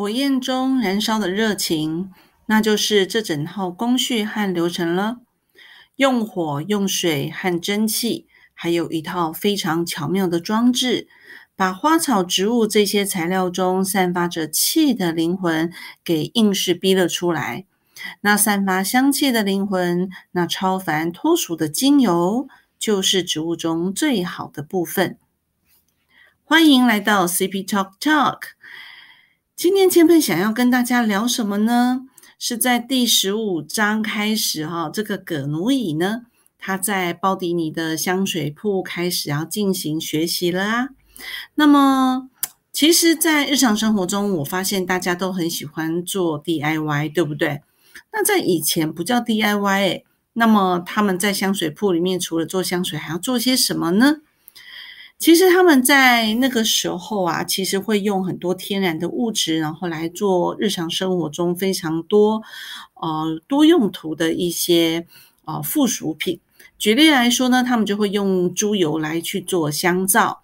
火焰中燃烧的热情，那就是这整套工序和流程了。用火、用水和蒸汽，还有一套非常巧妙的装置，把花草植物这些材料中散发着气的灵魂给硬是逼了出来。那散发香气的灵魂，那超凡脱俗的精油，就是植物中最好的部分。欢迎来到 CP Talk Talk。今天千佩想要跟大家聊什么呢？是在第十五章开始哈，这个葛奴乙呢，他在鲍迪尼的香水铺开始要进行学习了啊。那么，其实，在日常生活中，我发现大家都很喜欢做 DIY，对不对？那在以前不叫 DIY 诶，那么他们在香水铺里面，除了做香水，还要做些什么呢？其实他们在那个时候啊，其实会用很多天然的物质，然后来做日常生活中非常多呃多用途的一些呃附属品。举例来说呢，他们就会用猪油来去做香皂，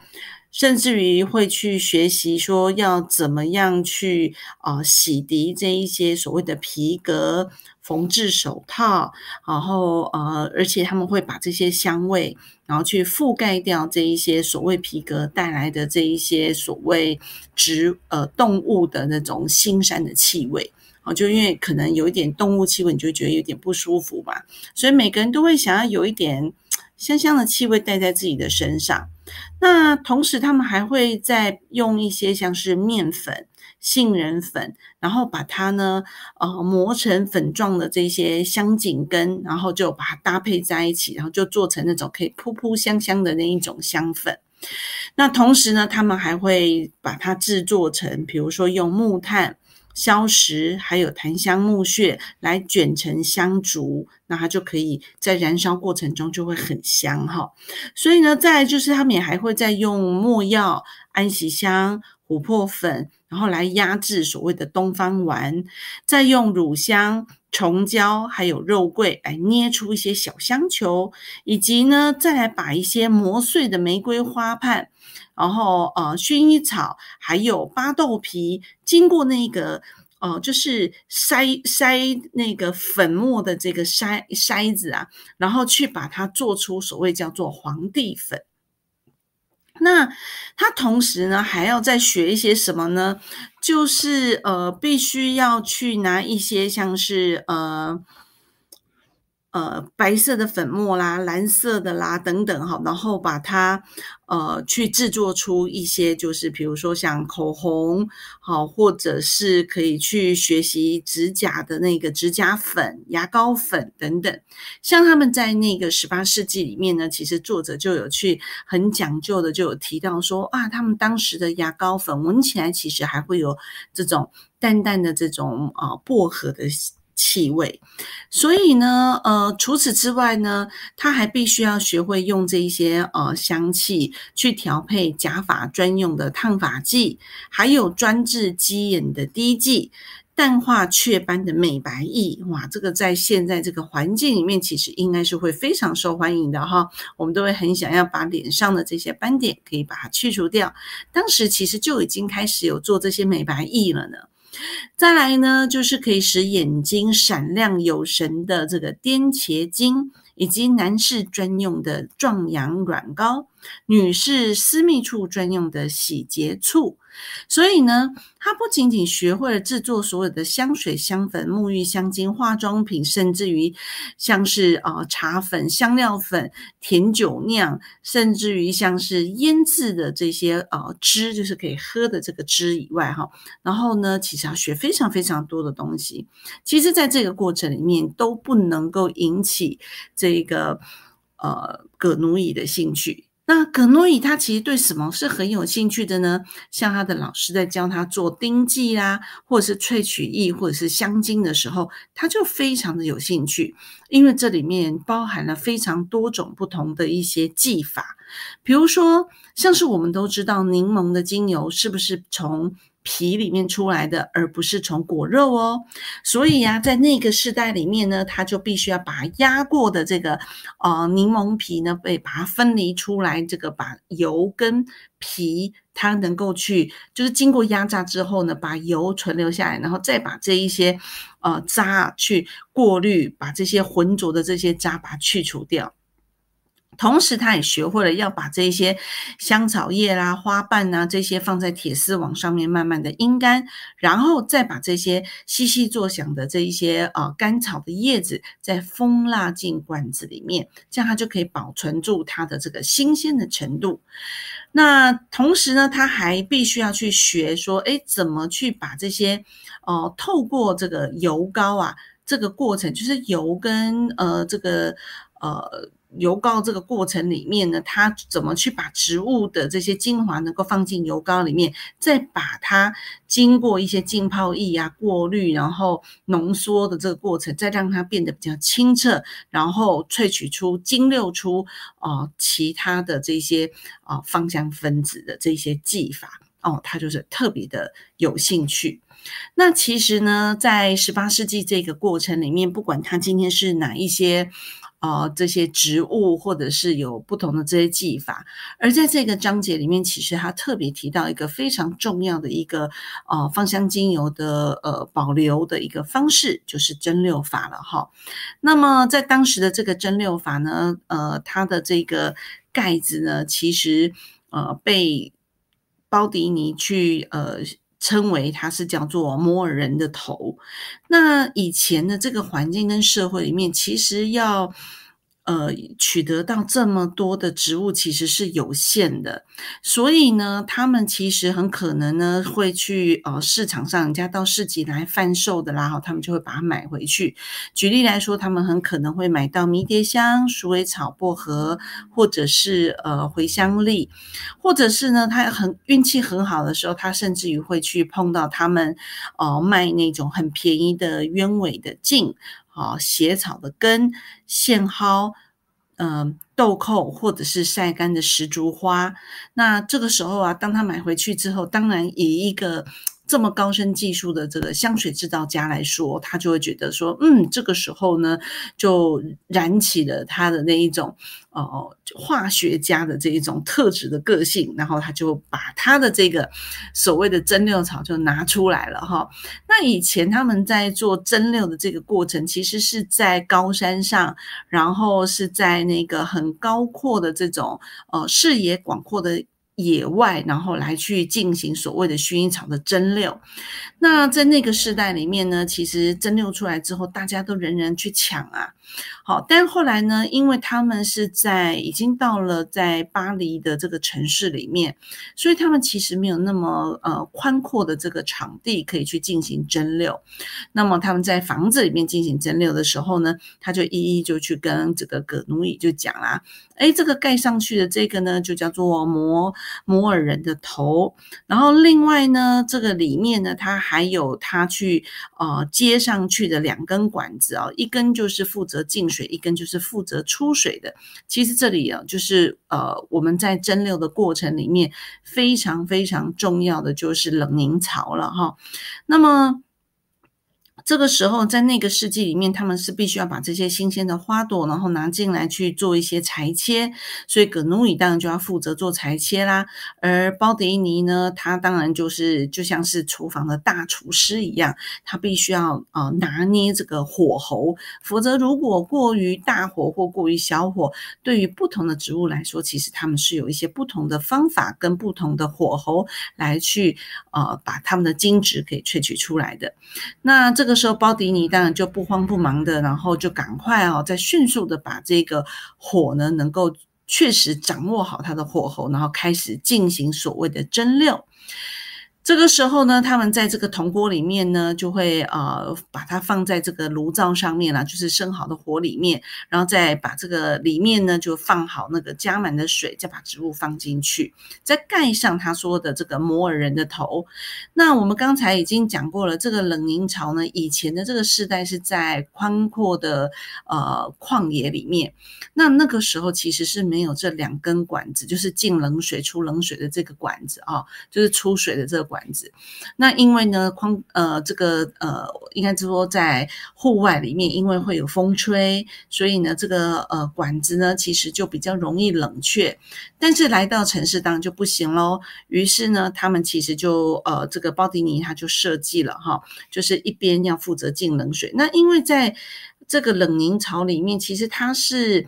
甚至于会去学习说要怎么样去啊洗涤这一些所谓的皮革。缝制手套，然后呃，而且他们会把这些香味，然后去覆盖掉这一些所谓皮革带来的这一些所谓植呃动物的那种腥膻的气味，哦，就因为可能有一点动物气味，你就觉得有点不舒服嘛，所以每个人都会想要有一点香香的气味带在自己的身上。那同时，他们还会再用一些像是面粉。杏仁粉，然后把它呢，呃，磨成粉状的这些香景根，然后就把它搭配在一起，然后就做成那种可以扑扑香香的那一种香粉。那同时呢，他们还会把它制作成，比如说用木炭、消石还有檀香木屑来卷成香烛，那它就可以在燃烧过程中就会很香哈。所以呢，再就是他们也还会再用没药、安息香。琥珀粉，然后来压制所谓的东方丸，再用乳香、虫胶还有肉桂来捏出一些小香球，以及呢，再来把一些磨碎的玫瑰花瓣，然后呃薰衣草还有巴豆皮，经过那个呃就是筛筛那个粉末的这个筛筛子啊，然后去把它做出所谓叫做皇帝粉。那他同时呢，还要再学一些什么呢？就是呃，必须要去拿一些像是呃。呃，白色的粉末啦，蓝色的啦，等等哈，然后把它呃去制作出一些，就是比如说像口红，好，或者是可以去学习指甲的那个指甲粉、牙膏粉等等。像他们在那个十八世纪里面呢，其实作者就有去很讲究的，就有提到说啊，他们当时的牙膏粉闻起来其实还会有这种淡淡的这种啊薄荷的。气味，所以呢，呃，除此之外呢，他还必须要学会用这一些呃香气去调配假发专用的烫发剂，还有专治鸡眼的滴剂，淡化雀斑的美白液。哇，这个在现在这个环境里面，其实应该是会非常受欢迎的哈。我们都会很想要把脸上的这些斑点可以把它去除掉。当时其实就已经开始有做这些美白液了呢。再来呢，就是可以使眼睛闪亮有神的这个颠茄精。以及男士专用的壮阳软膏，女士私密处专用的洗洁醋。所以呢，他不仅仅学会了制作所有的香水、香粉、沐浴香精、化妆品，甚至于像是啊茶粉、香料粉、甜酒酿，甚至于像是腌制的这些呃汁，就是可以喝的这个汁以外，哈，然后呢，其实要学非常非常多的东西。其实，在这个过程里面，都不能够引起。这个呃，葛奴乙的兴趣。那葛诺伊他其实对什么是很有兴趣的呢？像他的老师在教他做丁剂啦，或者是萃取液，或者是香精的时候，他就非常的有兴趣，因为这里面包含了非常多种不同的一些技法。比如说，像是我们都知道柠檬的精油是不是从皮里面出来的，而不是从果肉哦。所以呀，在那个时代里面呢，他就必须要把压过的这个呃柠檬皮呢，被把它分离出来，这个把油跟皮它能够去，就是经过压榨之后呢，把油存留下来，然后再把这一些呃渣去过滤，把这些浑浊的这些渣把它去除掉。同时，他也学会了要把这些香草叶啦、花瓣呐这些放在铁丝网上面，慢慢的阴干，然后再把这些细细作响的这一些呃干草的叶子再封蜡进罐子里面，这样它就可以保存住它的这个新鲜的程度。那同时呢，他还必须要去学说，哎，怎么去把这些呃透过这个油膏啊这个过程，就是油跟呃这个呃。油膏这个过程里面呢，它怎么去把植物的这些精华能够放进油膏里面，再把它经过一些浸泡液啊过滤，然后浓缩的这个过程，再让它变得比较清澈，然后萃取出精溜出哦其他的这些啊芳香分子的这些技法哦，它就是特别的有兴趣。那其实呢，在十八世纪这个过程里面，不管它今天是哪一些。哦，这些植物或者是有不同的这些技法，而在这个章节里面，其实他特别提到一个非常重要的一个呃芳香精油的呃保留的一个方式，就是蒸馏法了哈。那么在当时的这个蒸馏法呢，呃，它的这个盖子呢，其实呃被包迪尼去呃。称为它是叫做摩尔人的头。那以前的这个环境跟社会里面，其实要。呃，取得到这么多的植物其实是有限的，所以呢，他们其实很可能呢会去呃市场上，人家到市集来贩售的啦，哈，他们就会把它买回去。举例来说，他们很可能会买到迷迭香、鼠尾草、薄荷，或者是呃茴香粒，或者是呢，他很运气很好的时候，他甚至于会去碰到他们呃卖那种很便宜的鸢尾的茎。啊，血草的根、线蒿、嗯豆蔻，或者是晒干的石竹花。那这个时候啊，当他买回去之后，当然以一个。这么高深技术的这个香水制造家来说，他就会觉得说，嗯，这个时候呢，就燃起了他的那一种哦，化学家的这一种特质的个性，然后他就把他的这个所谓的蒸馏草就拿出来了哈。那以前他们在做蒸馏的这个过程，其实是在高山上，然后是在那个很高阔的这种呃视野广阔的。野外，然后来去进行所谓的薰衣草的蒸馏。那在那个时代里面呢，其实蒸馏出来之后，大家都人人去抢啊。好，但后来呢，因为他们是在已经到了在巴黎的这个城市里面，所以他们其实没有那么呃宽阔的这个场地可以去进行蒸馏。那么他们在房子里面进行蒸馏的时候呢，他就一一就去跟这个葛奴伊就讲啦。哎，这个盖上去的这个呢，就叫做摩摩尔人的头。然后另外呢，这个里面呢，它还有它去呃接上去的两根管子啊，一根就是负责进水，一根就是负责出水的。其实这里啊，就是呃我们在蒸馏的过程里面非常非常重要的就是冷凝槽了哈。那么。这个时候，在那个世纪里面，他们是必须要把这些新鲜的花朵，然后拿进来去做一些裁切，所以葛努伊当然就要负责做裁切啦。而包迪尼呢，他当然就是就像是厨房的大厨师一样，他必须要啊拿捏这个火候，否则如果过于大火或过于小火，对于不同的植物来说，其实他们是有一些不同的方法跟不同的火候来去呃把他们的精脂给萃取出来的。那这个。时候，包迪尼当然就不慌不忙的，然后就赶快啊，再迅速的把这个火呢，能够确实掌握好它的火候，然后开始进行所谓的蒸馏。这个时候呢，他们在这个铜锅里面呢，就会呃把它放在这个炉灶上面了，就是生好的火里面，然后再把这个里面呢就放好那个加满的水，再把植物放进去，再盖上他说的这个摩尔人的头。那我们刚才已经讲过了，这个冷凝槽呢，以前的这个世代是在宽阔的呃旷野里面，那那个时候其实是没有这两根管子，就是进冷水出冷水的这个管子啊，就是出水的这个。管子。那因为呢，框呃这个呃，应该说在户外里面，因为会有风吹，所以呢，这个呃管子呢，其实就比较容易冷却。但是来到城市当然就不行喽。于是呢，他们其实就呃这个包迪尼他就设计了哈，就是一边要负责进冷水。那因为在这个冷凝槽里面，其实它是。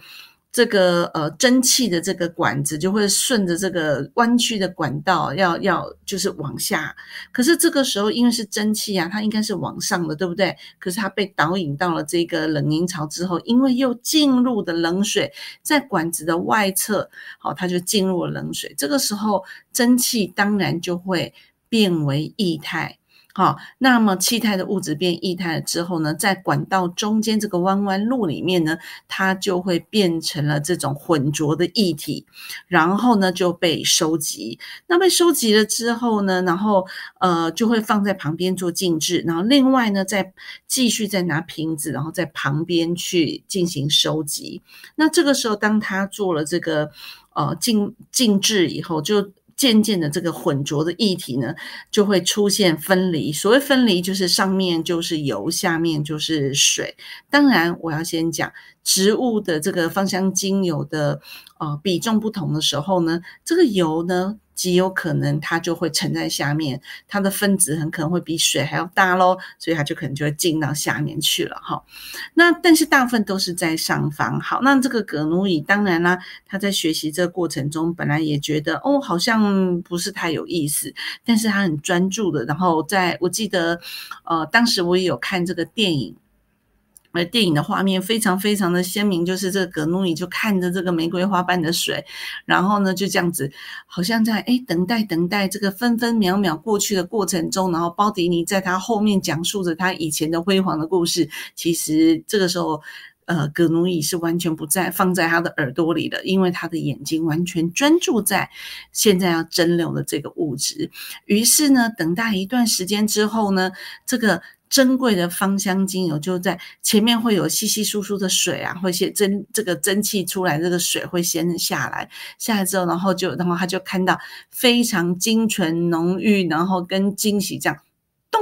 这个呃蒸汽的这个管子就会顺着这个弯曲的管道，要要就是往下。可是这个时候因为是蒸汽啊，它应该是往上的，对不对？可是它被导引到了这个冷凝槽之后，因为又进入的冷水在管子的外侧，好，它就进入了冷水。这个时候蒸汽当然就会变为液态。好，那么气态的物质变液态了之后呢，在管道中间这个弯弯路里面呢，它就会变成了这种浑浊的液体，然后呢就被收集。那被收集了之后呢，然后呃就会放在旁边做静置，然后另外呢再继续再拿瓶子，然后在旁边去进行收集。那这个时候，当他做了这个呃静静置以后，就。渐渐的，这个混浊的液体呢，就会出现分离。所谓分离，就是上面就是油，下面就是水。当然，我要先讲植物的这个芳香精油的呃比重不同的时候呢，这个油呢。极有可能它就会沉在下面，它的分子很可能会比水还要大喽，所以它就可能就会进到下面去了哈。那但是大部分都是在上方。好，那这个葛努伊当然啦，他在学习这个过程中，本来也觉得哦，好像不是太有意思，但是他很专注的。然后在我记得，呃，当时我也有看这个电影。而电影的画面非常非常的鲜明，就是这个格努伊就看着这个玫瑰花瓣的水，然后呢就这样子，好像在哎等待等待这个分分秒秒过去的过程中，然后包迪尼在他后面讲述着他以前的辉煌的故事。其实这个时候，呃，格努伊是完全不在放在他的耳朵里的，因为他的眼睛完全专注在现在要蒸馏的这个物质。于是呢，等待一段时间之后呢，这个。珍贵的芳香精油就在前面，会有稀稀疏疏的水啊，会先蒸这个蒸汽出来，这个水会先下来，下来之后，然后就然后他就看到非常精纯浓郁，然后跟惊喜这样咚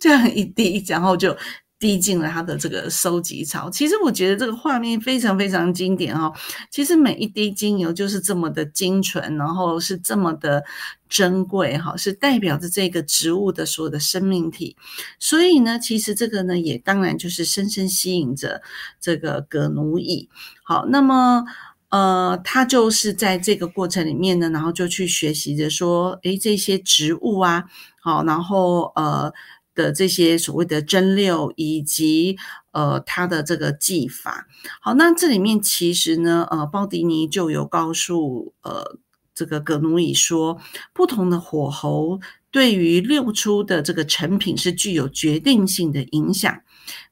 这样一滴，然后就。滴进了他的这个收集槽。其实我觉得这个画面非常非常经典哦。其实每一滴精油就是这么的精纯，然后是这么的珍贵哈，是代表着这个植物的所有的生命体。所以呢，其实这个呢，也当然就是深深吸引着这个葛奴伊。好，那么呃，他就是在这个过程里面呢，然后就去学习着说，诶，这些植物啊，好，然后呃。的这些所谓的蒸馏以及呃它的这个技法，好，那这里面其实呢，呃，鲍迪尼就有告诉呃这个格努伊说，不同的火候对于六出的这个成品是具有决定性的影响。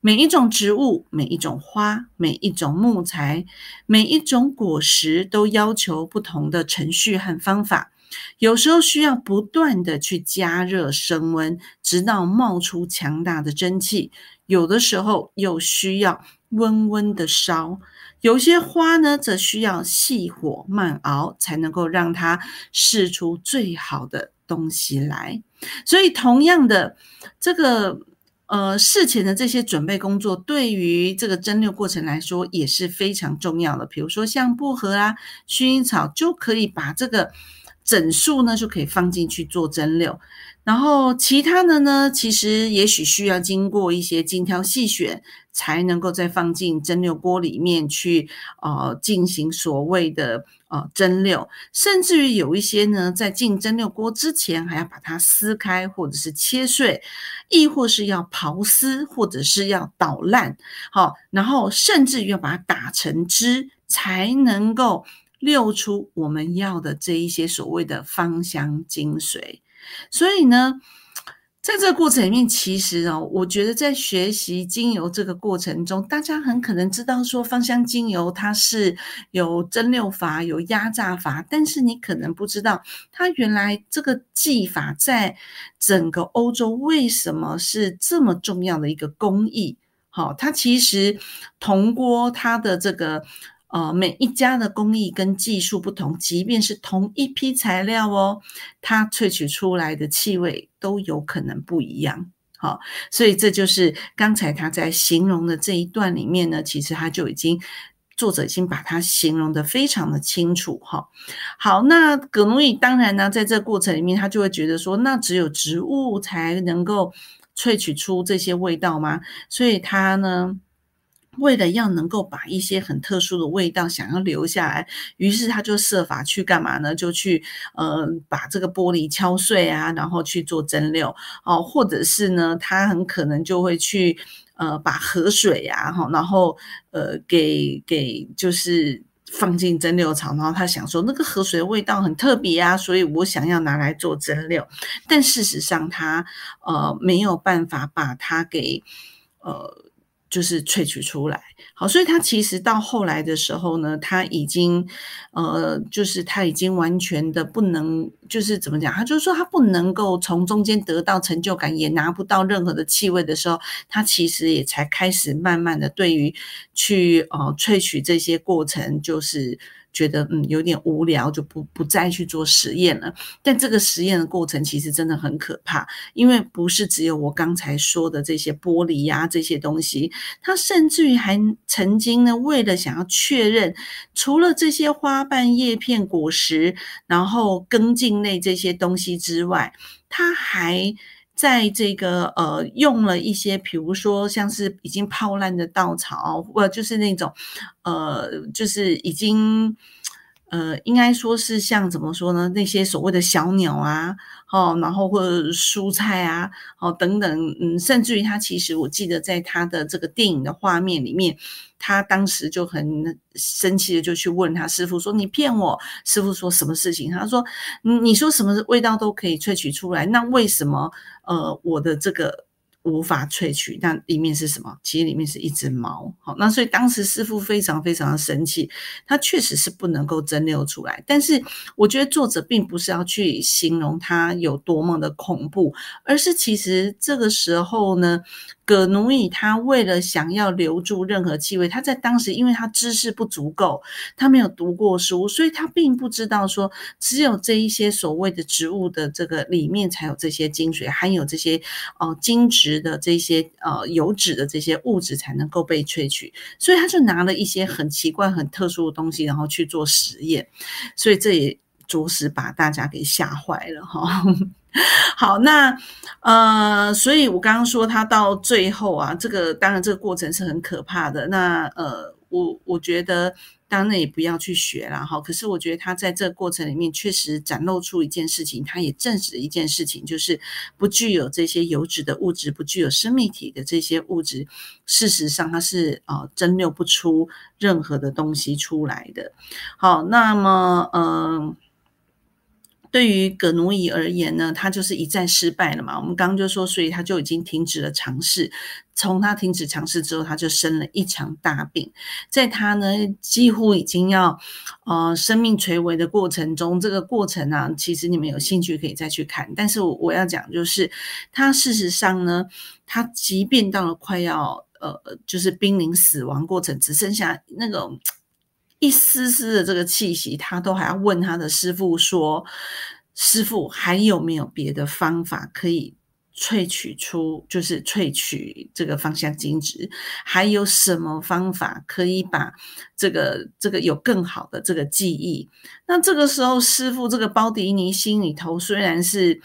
每一种植物、每一种花、每一种木材、每一种果实，都要求不同的程序和方法。有时候需要不断的去加热升温，直到冒出强大的蒸汽；有的时候又需要温温的烧。有些花呢，则需要细火慢熬，才能够让它试出最好的东西来。所以，同样的，这个呃事前的这些准备工作，对于这个蒸馏过程来说也是非常重要的。比如说，像薄荷啊、薰衣草，就可以把这个。整数呢就可以放进去做蒸馏，然后其他的呢，其实也许需要经过一些精挑细选，才能够再放进蒸馏锅里面去，呃，进行所谓的呃蒸馏，甚至于有一些呢，在进蒸馏锅之前，还要把它撕开，或者是切碎，亦或是要刨丝，或者是要捣烂，好，然后甚至于要把它打成汁，才能够。溜出我们要的这一些所谓的芳香精髓，所以呢，在这个过程里面，其实哦，我觉得在学习精油这个过程中，大家很可能知道说芳香精油它是有蒸馏法、有压榨法，但是你可能不知道它原来这个技法在整个欧洲为什么是这么重要的一个工艺。好，它其实铜锅它的这个。呃，每一家的工艺跟技术不同，即便是同一批材料哦，它萃取出来的气味都有可能不一样。好，所以这就是刚才他在形容的这一段里面呢，其实他就已经作者已经把它形容的非常的清楚。哈，好，那葛奴伊当然呢，在这过程里面，他就会觉得说，那只有植物才能够萃取出这些味道吗？所以他呢。为了要能够把一些很特殊的味道想要留下来，于是他就设法去干嘛呢？就去呃把这个玻璃敲碎啊，然后去做蒸馏哦，或者是呢，他很可能就会去呃把河水呀哈，然后呃给给就是放进蒸馏厂，然后他想说那个河水的味道很特别啊，所以我想要拿来做蒸馏，但事实上他呃没有办法把它给呃。就是萃取出来，好，所以他其实到后来的时候呢，他已经，呃，就是他已经完全的不能，就是怎么讲，他就是说他不能够从中间得到成就感，也拿不到任何的气味的时候，他其实也才开始慢慢的对于去呃萃取这些过程，就是。觉得嗯有点无聊，就不不再去做实验了。但这个实验的过程其实真的很可怕，因为不是只有我刚才说的这些玻璃呀这些东西，它甚至于还曾经呢，为了想要确认，除了这些花瓣、叶片、果实，然后根茎类这些东西之外，它还。在这个呃，用了一些，比如说像是已经泡烂的稻草，或就是那种呃，就是已经呃，应该说是像怎么说呢？那些所谓的小鸟啊，哦，然后或者蔬菜啊，哦等等，嗯，甚至于他其实我记得在他的这个电影的画面里面。他当时就很生气的就去问他师傅说：“你骗我！”师傅说什么事情？他说：“你你说什么味道都可以萃取出来，那为什么呃我的这个？”无法萃取，那里面是什么？其实里面是一只猫。好，那所以当时师傅非常非常的生气，他确实是不能够蒸馏出来。但是我觉得作者并不是要去形容它有多么的恐怖，而是其实这个时候呢，葛奴伊他为了想要留住任何气味，他在当时因为他知识不足够，他没有读过书，所以他并不知道说只有这一些所谓的植物的这个里面才有这些精髓，含有这些哦精质。的这些呃油脂的这些物质才能够被萃取，所以他就拿了一些很奇怪、很特殊的东西，然后去做实验，所以这也着实把大家给吓坏了哈。好，那呃，所以我刚刚说他到最后啊，这个当然这个过程是很可怕的。那呃，我我觉得。当然也不要去学了哈。可是我觉得他在这个过程里面确实展露出一件事情，他也证实了一件事情，就是不具有这些油脂的物质，不具有生命体的这些物质，事实上它是呃蒸馏不出任何的东西出来的。好，那么嗯。对于葛奴伊而言呢，他就是一再失败了嘛。我们刚刚就说，所以他就已经停止了尝试。从他停止尝试之后，他就生了一场大病。在他呢几乎已经要呃生命垂危的过程中，这个过程呢，其实你们有兴趣可以再去看。但是我我要讲就是，他事实上呢，他即便到了快要呃就是濒临死亡过程，只剩下那种。一丝丝的这个气息，他都还要问他的师傅说：“师傅，还有没有别的方法可以萃取出，就是萃取这个芳香精质？还有什么方法可以把这个这个有更好的这个记忆？”那这个时候，师傅这个包迪尼心里头虽然是。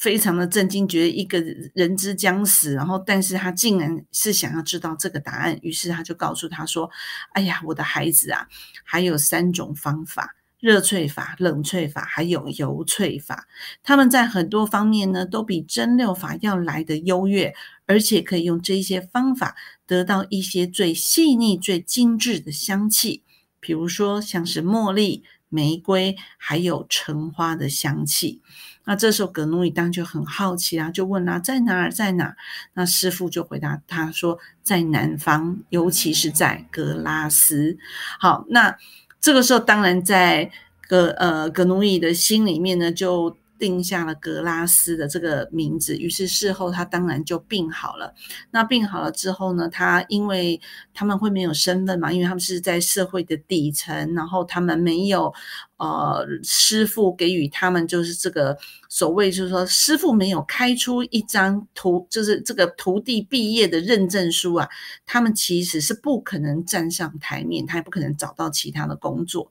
非常的震惊，觉得一个人之将死，然后，但是他竟然是想要知道这个答案，于是他就告诉他说：“哎呀，我的孩子啊，还有三种方法：热萃法、冷萃法，还有油萃法。他们在很多方面呢，都比蒸馏法要来的优越，而且可以用这些方法得到一些最细腻、最精致的香气，比如说像是茉莉、玫瑰，还有橙花的香气。”那这时候，格努伊当就很好奇啊，就问啊，在哪儿，在哪儿？那师傅就回答他说，在南方，尤其是在格拉斯。好，那这个时候，当然在格呃格努伊的心里面呢，就定下了格拉斯的这个名字。于是事后他当然就病好了。那病好了之后呢，他因为他们会没有身份嘛，因为他们是在社会的底层，然后他们没有。呃，师傅给予他们就是这个所谓，就是说师傅没有开出一张徒，就是这个徒弟毕业的认证书啊，他们其实是不可能站上台面，他也不可能找到其他的工作。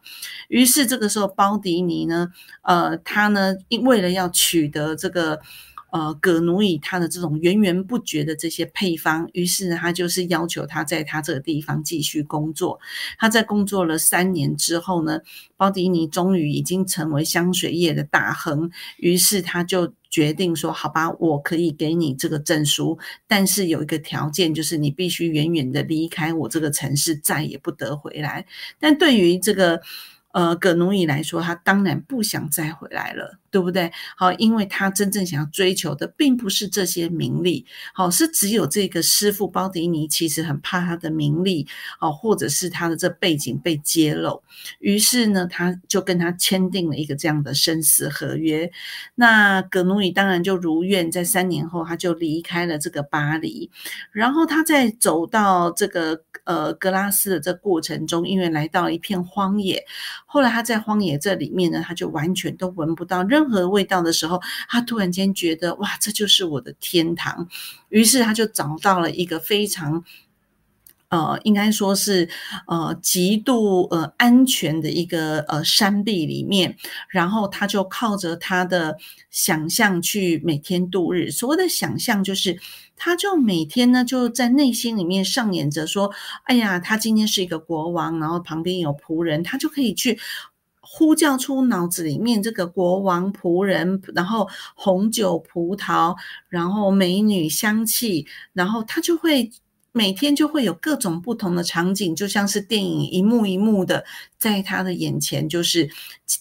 于是这个时候，包迪尼呢，呃，他呢，因为为了要取得这个。呃，葛奴以他的这种源源不绝的这些配方，于是他就是要求他在他这个地方继续工作。他在工作了三年之后呢，包迪尼终于已经成为香水业的大亨。于是他就决定说：“好吧，我可以给你这个证书，但是有一个条件，就是你必须远远的离开我这个城市，再也不得回来。”但对于这个呃葛奴以来说，他当然不想再回来了。对不对？好，因为他真正想要追求的，并不是这些名利，好，是只有这个师傅包迪尼其实很怕他的名利，哦，或者是他的这背景被揭露，于是呢，他就跟他签订了一个这样的生死合约。那葛努伊当然就如愿，在三年后他就离开了这个巴黎，然后他在走到这个呃格拉斯的这过程中，因为来到一片荒野，后来他在荒野这里面呢，他就完全都闻不到任。任何味道的时候，他突然间觉得哇，这就是我的天堂。于是他就找到了一个非常，呃，应该说是呃极度呃安全的一个呃山壁里面，然后他就靠着他的想象去每天度日。所谓的想象，就是他就每天呢就在内心里面上演着说：“哎呀，他今天是一个国王，然后旁边有仆人，他就可以去。”呼叫出脑子里面这个国王仆人，然后红酒、葡萄，然后美女香气，然后他就会每天就会有各种不同的场景，就像是电影一幕一幕的在他的眼前，就是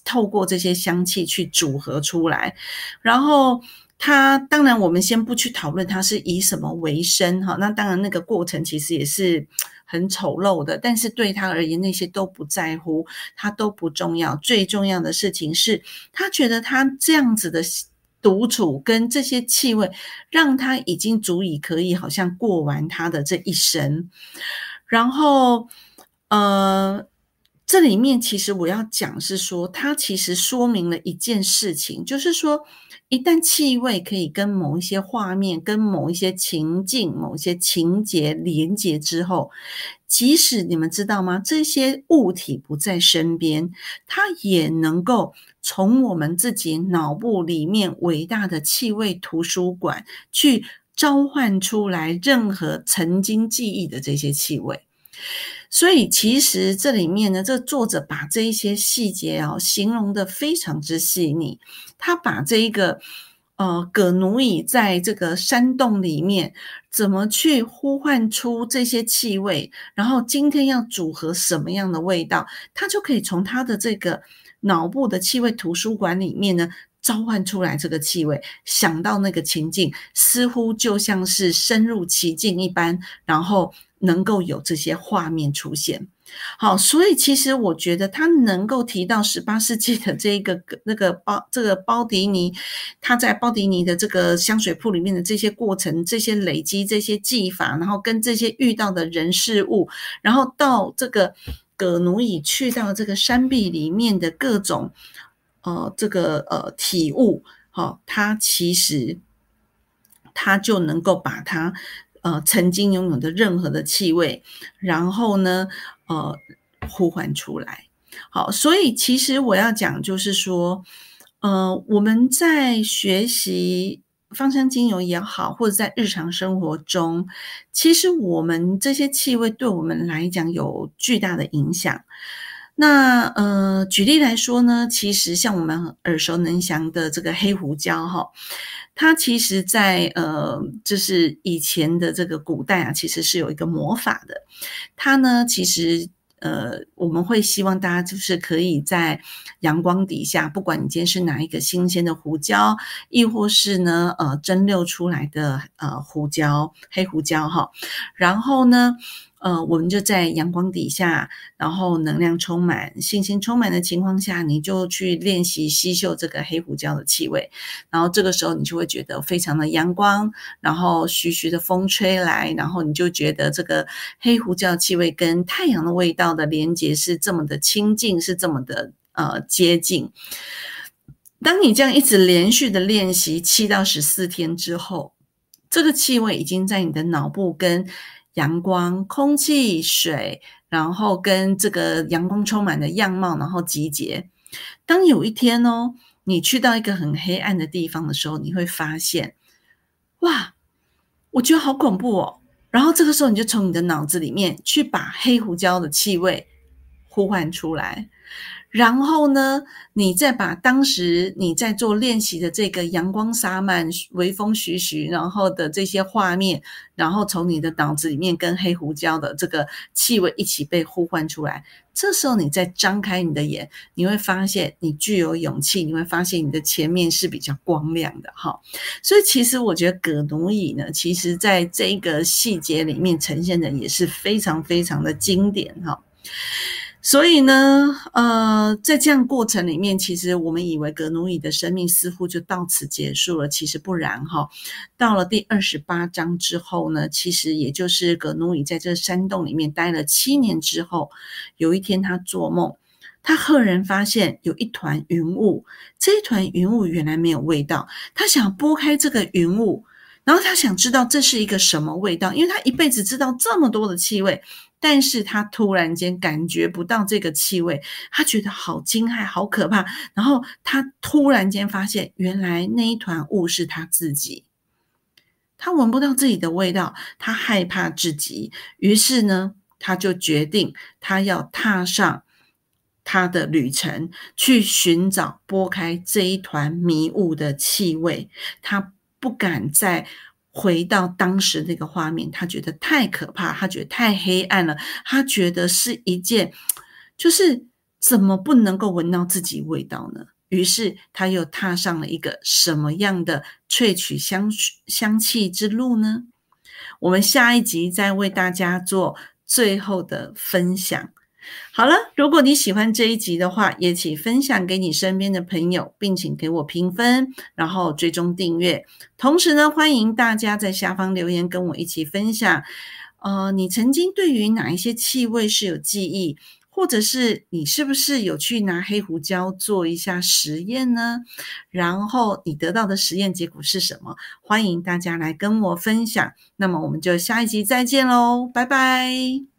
透过这些香气去组合出来，然后。他当然，我们先不去讨论他是以什么为生哈。那当然，那个过程其实也是很丑陋的。但是对他而言，那些都不在乎，他都不重要。最重要的事情是他觉得他这样子的独处跟这些气味，让他已经足以可以好像过完他的这一生。然后，呃，这里面其实我要讲是说，它其实说明了一件事情，就是说。一旦气味可以跟某一些画面、跟某一些情境、某一些情节连接之后，即使你们知道吗？这些物体不在身边，它也能够从我们自己脑部里面伟大的气味图书馆去召唤出来任何曾经记忆的这些气味。所以，其实这里面呢，这作者把这一些细节啊，形容的非常之细腻。他把这一个呃葛奴伊在这个山洞里面怎么去呼唤出这些气味，然后今天要组合什么样的味道，他就可以从他的这个脑部的气味图书馆里面呢召唤出来这个气味，想到那个情境，似乎就像是深入其境一般，然后。能够有这些画面出现，好，所以其实我觉得他能够提到十八世纪的这一个那个包这个包迪尼，他在包迪尼的这个香水铺里面的这些过程、这些累积、这些技法，然后跟这些遇到的人事物，然后到这个葛奴乙去到这个山壁里面的各种呃这个呃体悟，好，他其实他就能够把它。呃，曾经拥有的任何的气味，然后呢，呃，呼唤出来。好，所以其实我要讲，就是说，呃，我们在学习芳香精油也好，或者在日常生活中，其实我们这些气味对我们来讲有巨大的影响。那呃，举例来说呢，其实像我们耳熟能详的这个黑胡椒，哈。它其实，在呃，就是以前的这个古代啊，其实是有一个魔法的。它呢，其实呃，我们会希望大家就是可以在阳光底下，不管你今天是哪一个新鲜的胡椒，亦或是呢，呃，蒸馏出来的呃胡椒，黑胡椒哈，然后呢。呃，我们就在阳光底下，然后能量充满、信心充满的情况下，你就去练习吸嗅这个黑胡椒的气味。然后这个时候，你就会觉得非常的阳光，然后徐徐的风吹来，然后你就觉得这个黑胡椒气味跟太阳的味道的连接是这么的亲近，是这么的呃接近。当你这样一直连续的练习七到十四天之后，这个气味已经在你的脑部跟阳光、空气、水，然后跟这个阳光充满的样貌，然后集结。当有一天哦，你去到一个很黑暗的地方的时候，你会发现，哇，我觉得好恐怖哦。然后这个时候，你就从你的脑子里面去把黑胡椒的气味呼唤出来。然后呢，你再把当时你在做练习的这个阳光洒满、微风徐徐，然后的这些画面，然后从你的脑子里面跟黑胡椒的这个气味一起被呼唤出来。这时候你再张开你的眼，你会发现你具有勇气，你会发现你的前面是比较光亮的哈。所以其实我觉得葛奴乙呢，其实在这个细节里面呈现的也是非常非常的经典哈。所以呢，呃，在这样过程里面，其实我们以为格努伊的生命似乎就到此结束了，其实不然哈。到了第二十八章之后呢，其实也就是格努伊在这山洞里面待了七年之后，有一天他做梦，他赫然发现有一团云雾，这一团云雾原来没有味道，他想拨开这个云雾，然后他想知道这是一个什么味道，因为他一辈子知道这么多的气味。但是他突然间感觉不到这个气味，他觉得好惊骇、好可怕。然后他突然间发现，原来那一团雾是他自己。他闻不到自己的味道，他害怕至极。于是呢，他就决定他要踏上他的旅程，去寻找拨开这一团迷雾的气味。他不敢再。回到当时那个画面，他觉得太可怕，他觉得太黑暗了，他觉得是一件，就是怎么不能够闻到自己味道呢？于是他又踏上了一个什么样的萃取香香气之路呢？我们下一集再为大家做最后的分享。好了，如果你喜欢这一集的话，也请分享给你身边的朋友，并请给我评分，然后追踪订阅。同时呢，欢迎大家在下方留言，跟我一起分享。呃，你曾经对于哪一些气味是有记忆，或者是你是不是有去拿黑胡椒做一下实验呢？然后你得到的实验结果是什么？欢迎大家来跟我分享。那么我们就下一集再见喽，拜拜。